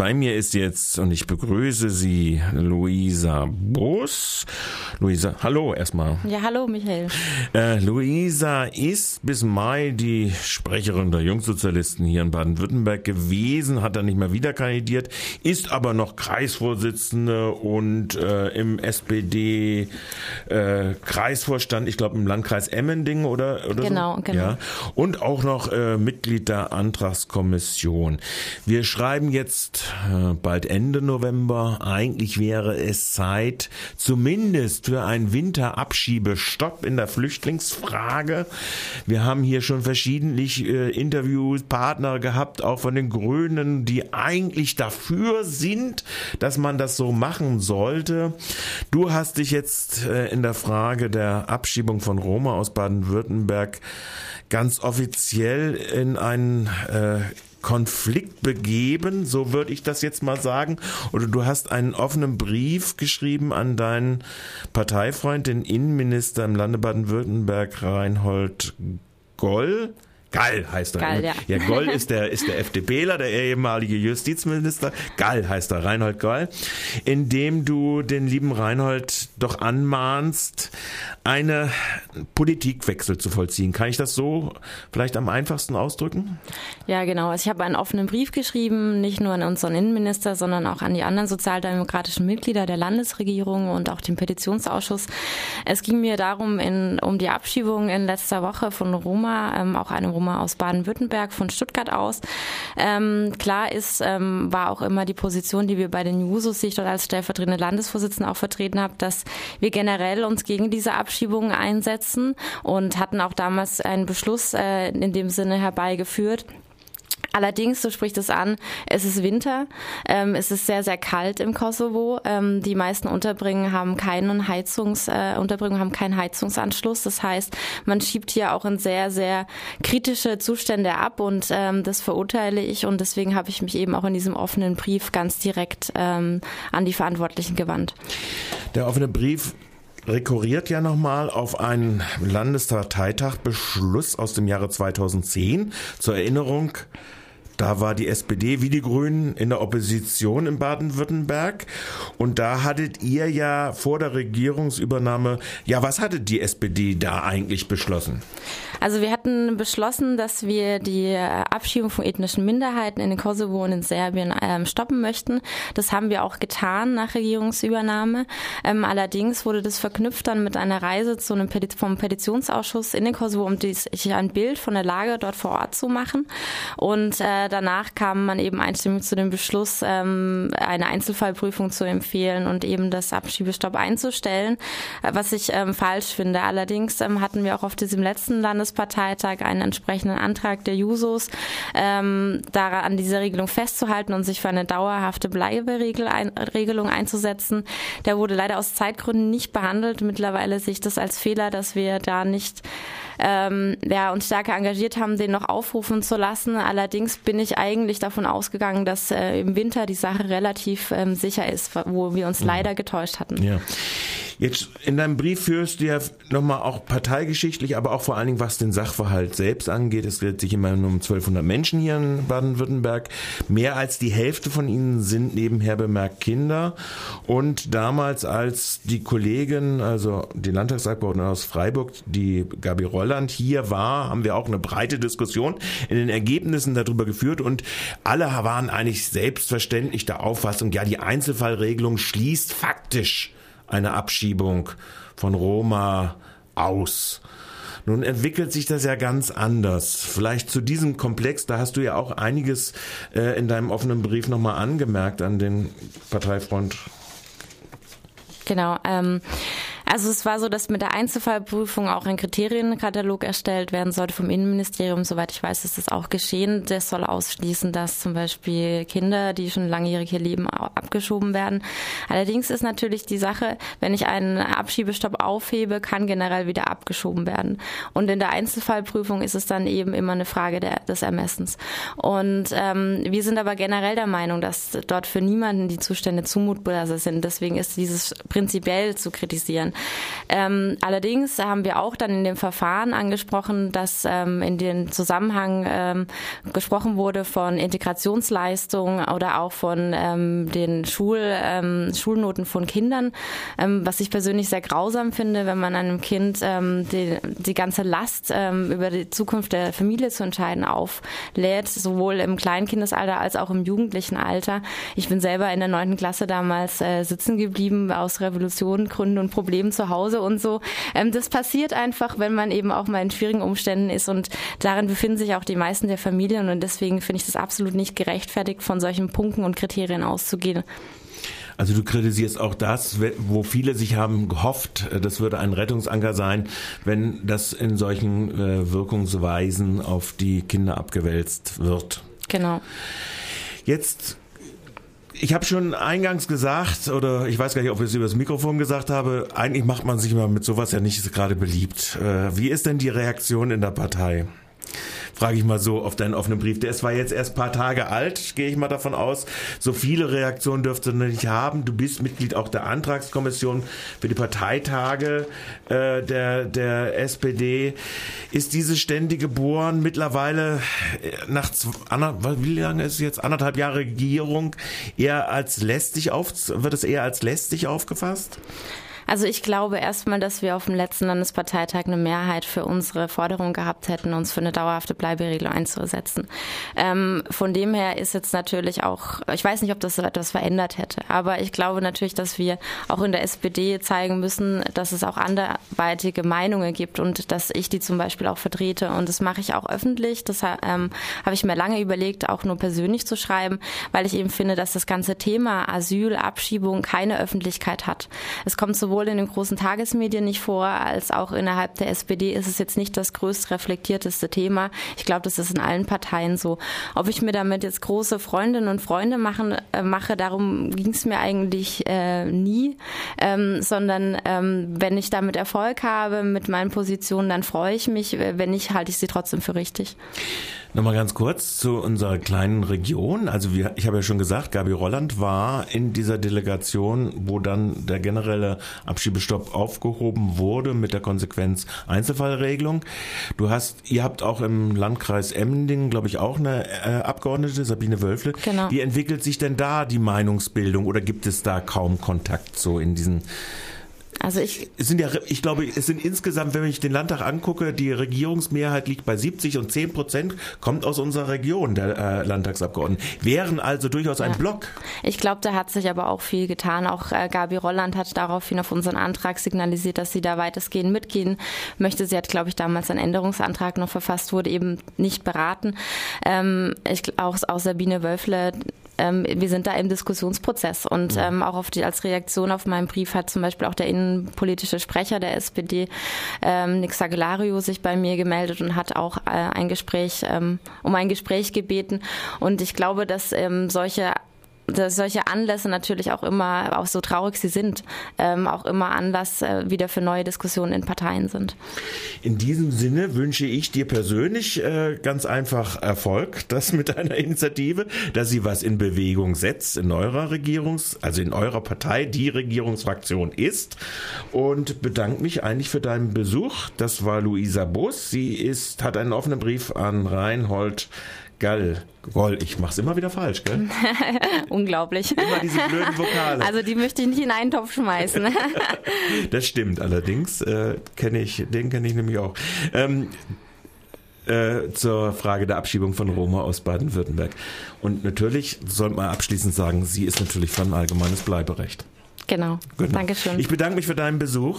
bei mir ist jetzt, und ich begrüße Sie, Luisa Bus. Luisa, hallo erstmal. Ja, hallo Michael. Äh, Luisa ist bis Mai die Sprecherin der Jungsozialisten hier in Baden-Württemberg gewesen, hat dann nicht mehr wieder kandidiert, ist aber noch Kreisvorsitzende und äh, im SPD äh, Kreisvorstand, ich glaube im Landkreis Emmendingen oder, oder genau, so. Genau, Ja. Und auch noch äh, Mitglied der Antragskommission. Wir schreiben jetzt bald Ende November. Eigentlich wäre es Zeit, zumindest für einen Winterabschiebestopp in der Flüchtlingsfrage. Wir haben hier schon verschiedentlich äh, Interviewpartner gehabt, auch von den Grünen, die eigentlich dafür sind, dass man das so machen sollte. Du hast dich jetzt äh, in der Frage der Abschiebung von Roma aus Baden-Württemberg ganz offiziell in einen äh, Konflikt begeben, so würde ich das jetzt mal sagen. Oder du hast einen offenen Brief geschrieben an deinen Parteifreund, den Innenminister im Lande Baden-Württemberg, Reinhold Goll. Gall heißt er. Gall, ja. ja, Goll ist der, ist der FDPler, der ehemalige Justizminister. Gall heißt er, Reinhold Gall. Indem du den lieben Reinhold doch anmahnst, eine Politikwechsel zu vollziehen. Kann ich das so vielleicht am einfachsten ausdrücken? Ja, genau. Also ich habe einen offenen Brief geschrieben, nicht nur an unseren Innenminister, sondern auch an die anderen sozialdemokratischen Mitglieder der Landesregierung und auch den Petitionsausschuss. Es ging mir darum, in, um die Abschiebung in letzter Woche von Roma, ähm, auch einem Roma aus Baden-Württemberg, von Stuttgart aus. Ähm, klar ist, ähm, war auch immer die Position, die wir bei den Jusos, die ich dort als stellvertretende Landesvorsitzende auch vertreten habe, dass wir generell uns gegen diese Abschiebungen einsetzen und hatten auch damals einen Beschluss äh, in dem Sinne herbeigeführt. Allerdings, du sprichst es an, es ist Winter, ähm, es ist sehr, sehr kalt im Kosovo. Ähm, die meisten Unterbringungen haben keinen Heizungs, äh, Unterbringungen haben keinen Heizungsanschluss. Das heißt, man schiebt hier auch in sehr, sehr kritische Zustände ab und ähm, das verurteile ich und deswegen habe ich mich eben auch in diesem offenen Brief ganz direkt ähm, an die Verantwortlichen gewandt. Der offene Brief rekurriert ja nochmal auf einen Landesparteitagbeschluss aus dem Jahre 2010. Zur Erinnerung, da war die SPD wie die Grünen in der Opposition in Baden-Württemberg. Und da hattet ihr ja vor der Regierungsübernahme, ja, was hattet die SPD da eigentlich beschlossen? Also wir hatten beschlossen, dass wir die Abschiebung von ethnischen Minderheiten in den Kosovo und in Serbien ähm, stoppen möchten. Das haben wir auch getan nach Regierungsübernahme. Ähm, allerdings wurde das verknüpft dann mit einer Reise zu einem Peti vom Petitionsausschuss in den Kosovo, um dies, ein Bild von der Lage dort vor Ort zu machen. Und äh, danach kam man eben einstimmig zu dem Beschluss, ähm, eine Einzelfallprüfung zu empfehlen und eben das Abschiebestopp einzustellen, äh, was ich ähm, falsch finde. Allerdings ähm, hatten wir auch auf diesem letzten Landesparteitag einen entsprechenden Antrag der Jusos, ähm, daran an dieser Regelung festzuhalten und sich für eine dauerhafte Bleiberegelung einzusetzen. Der wurde leider aus Zeitgründen nicht behandelt. Mittlerweile sehe ich das als Fehler, dass wir da nicht ähm, ja, uns stärker engagiert haben, den noch aufrufen zu lassen. Allerdings bin ich eigentlich davon ausgegangen, dass äh, im Winter die Sache relativ ähm, sicher ist, wo wir uns leider getäuscht hatten. Ja. Jetzt in deinem Brief führst du ja nochmal auch parteigeschichtlich, aber auch vor allen Dingen, was den Sachverhalt selbst angeht. Es dreht sich immer nur um 1200 Menschen hier in Baden-Württemberg. Mehr als die Hälfte von ihnen sind nebenher bemerkt Kinder. Und damals, als die Kollegin, also die Landtagsabgeordnete aus Freiburg, die Gabi Rolland hier war, haben wir auch eine breite Diskussion in den Ergebnissen darüber geführt und alle waren eigentlich selbstverständlich der Auffassung, ja, die Einzelfallregelung schließt faktisch eine Abschiebung von Roma aus. Nun entwickelt sich das ja ganz anders. Vielleicht zu diesem Komplex, da hast du ja auch einiges äh, in deinem offenen Brief nochmal angemerkt an den Parteifreund. Genau. Ähm also es war so, dass mit der Einzelfallprüfung auch ein Kriterienkatalog erstellt werden sollte vom Innenministerium. Soweit ich weiß, ist das auch geschehen. Das soll ausschließen, dass zum Beispiel Kinder, die schon langjährig hier leben, abgeschoben werden. Allerdings ist natürlich die Sache, wenn ich einen Abschiebestopp aufhebe, kann generell wieder abgeschoben werden. Und in der Einzelfallprüfung ist es dann eben immer eine Frage der, des Ermessens. Und ähm, wir sind aber generell der Meinung, dass dort für niemanden die Zustände zumutbar sind. Deswegen ist dieses prinzipiell zu kritisieren. Ähm, allerdings haben wir auch dann in dem Verfahren angesprochen, dass ähm, in dem Zusammenhang ähm, gesprochen wurde von Integrationsleistungen oder auch von ähm, den Schul, ähm, Schulnoten von Kindern, ähm, was ich persönlich sehr grausam finde, wenn man einem Kind ähm, die, die ganze Last ähm, über die Zukunft der Familie zu entscheiden auflädt, sowohl im Kleinkindesalter als auch im jugendlichen Alter. Ich bin selber in der neunten Klasse damals äh, sitzen geblieben aus Revolution, Gründen und Problemen zu Hause und so. Ähm, das passiert einfach, wenn man eben auch mal in schwierigen Umständen ist und darin befinden sich auch die meisten der Familien und deswegen finde ich das absolut nicht gerechtfertigt, von solchen Punkten und Kriterien auszugehen. Also du kritisierst auch das, wo viele sich haben gehofft, äh, das würde ein Rettungsanker sein, wenn das in solchen äh, Wirkungsweisen auf die Kinder abgewälzt wird. Genau. Jetzt ich habe schon eingangs gesagt, oder ich weiß gar nicht, ob ich es über das Mikrofon gesagt habe, eigentlich macht man sich mal mit sowas ja nicht gerade beliebt. Äh, wie ist denn die Reaktion in der Partei? Frage ich mal so auf deinen offenen Brief. Der ist zwar jetzt erst paar Tage alt, gehe ich mal davon aus. So viele Reaktionen dürfte nicht haben. Du bist Mitglied auch der Antragskommission für die Parteitage äh, der, der SPD. Ist diese ständige Bohren mittlerweile äh, nach wie lange ist es jetzt anderthalb Jahre Regierung eher als lästig auf wird es eher als lästig aufgefasst? Also ich glaube erstmal, dass wir auf dem letzten Landesparteitag eine Mehrheit für unsere Forderung gehabt hätten, uns für eine dauerhafte Bleiberegelung einzusetzen. Ähm, von dem her ist jetzt natürlich auch, ich weiß nicht, ob das etwas verändert hätte, aber ich glaube natürlich, dass wir auch in der SPD zeigen müssen, dass es auch anderweitige Meinungen gibt und dass ich die zum Beispiel auch vertrete. Und das mache ich auch öffentlich. Das ähm, habe ich mir lange überlegt, auch nur persönlich zu schreiben, weil ich eben finde, dass das ganze Thema Asyl, Abschiebung keine Öffentlichkeit hat. Es kommt sowohl sowohl in den großen Tagesmedien nicht vor, als auch innerhalb der SPD ist es jetzt nicht das größt reflektierteste Thema. Ich glaube, das ist in allen Parteien so. Ob ich mir damit jetzt große Freundinnen und Freunde machen, äh, mache, darum ging es mir eigentlich äh, nie, ähm, sondern ähm, wenn ich damit Erfolg habe mit meinen Positionen, dann freue ich mich. Wenn nicht, halte ich sie trotzdem für richtig. Nochmal ganz kurz zu unserer kleinen Region. Also wir, ich habe ja schon gesagt, Gabi Rolland war in dieser Delegation, wo dann der generelle Abschiebestopp aufgehoben wurde mit der Konsequenz Einzelfallregelung. Du hast, ihr habt auch im Landkreis Emmendingen, glaube ich, auch eine äh, Abgeordnete, Sabine Wölfle. Genau. Wie entwickelt sich denn da die Meinungsbildung oder gibt es da kaum Kontakt so in diesen also ich. Es sind ja, ich glaube, es sind insgesamt, wenn ich den Landtag angucke, die Regierungsmehrheit liegt bei 70 und 10 Prozent kommt aus unserer Region, der äh, Landtagsabgeordneten. Wären also durchaus ein ja. Block. Ich glaube, da hat sich aber auch viel getan. Auch äh, Gabi Rolland hat daraufhin auf unseren Antrag signalisiert, dass sie da weitestgehend mitgehen möchte. Sie hat, glaube ich, damals einen Änderungsantrag noch verfasst, wurde eben nicht beraten. Ähm, ich, auch, auch Sabine Wölfle ähm, wir sind da im Diskussionsprozess und ähm, auch auf die, als Reaktion auf meinen Brief hat zum Beispiel auch der innenpolitische Sprecher der SPD, ähm, Nick Sagelario, sich bei mir gemeldet und hat auch äh, ein Gespräch, ähm, um ein Gespräch gebeten. Und ich glaube, dass ähm, solche dass solche Anlässe natürlich auch immer, auch so traurig sie sind, ähm, auch immer Anlass äh, wieder für neue Diskussionen in Parteien sind. In diesem Sinne wünsche ich dir persönlich äh, ganz einfach Erfolg, das mit deiner Initiative, dass sie was in Bewegung setzt in eurer Regierungs-, also in eurer Partei, die Regierungsfraktion ist und bedanke mich eigentlich für deinen Besuch. Das war Luisa Bus. Sie ist, hat einen offenen Brief an Reinhold Gall. Goll, ich mach's immer wieder falsch, gell? Unglaublich. Immer diese blöden Vokale. Also die möchte ich nicht in einen Topf schmeißen. das stimmt allerdings. Äh, kenne ich, den kenne ich nämlich auch. Ähm, äh, zur Frage der Abschiebung von Roma aus Baden-Württemberg. Und natürlich sollte man abschließend sagen, sie ist natürlich von allgemeines Bleiberecht. Genau. genau. Dankeschön. Ich bedanke mich für deinen Besuch.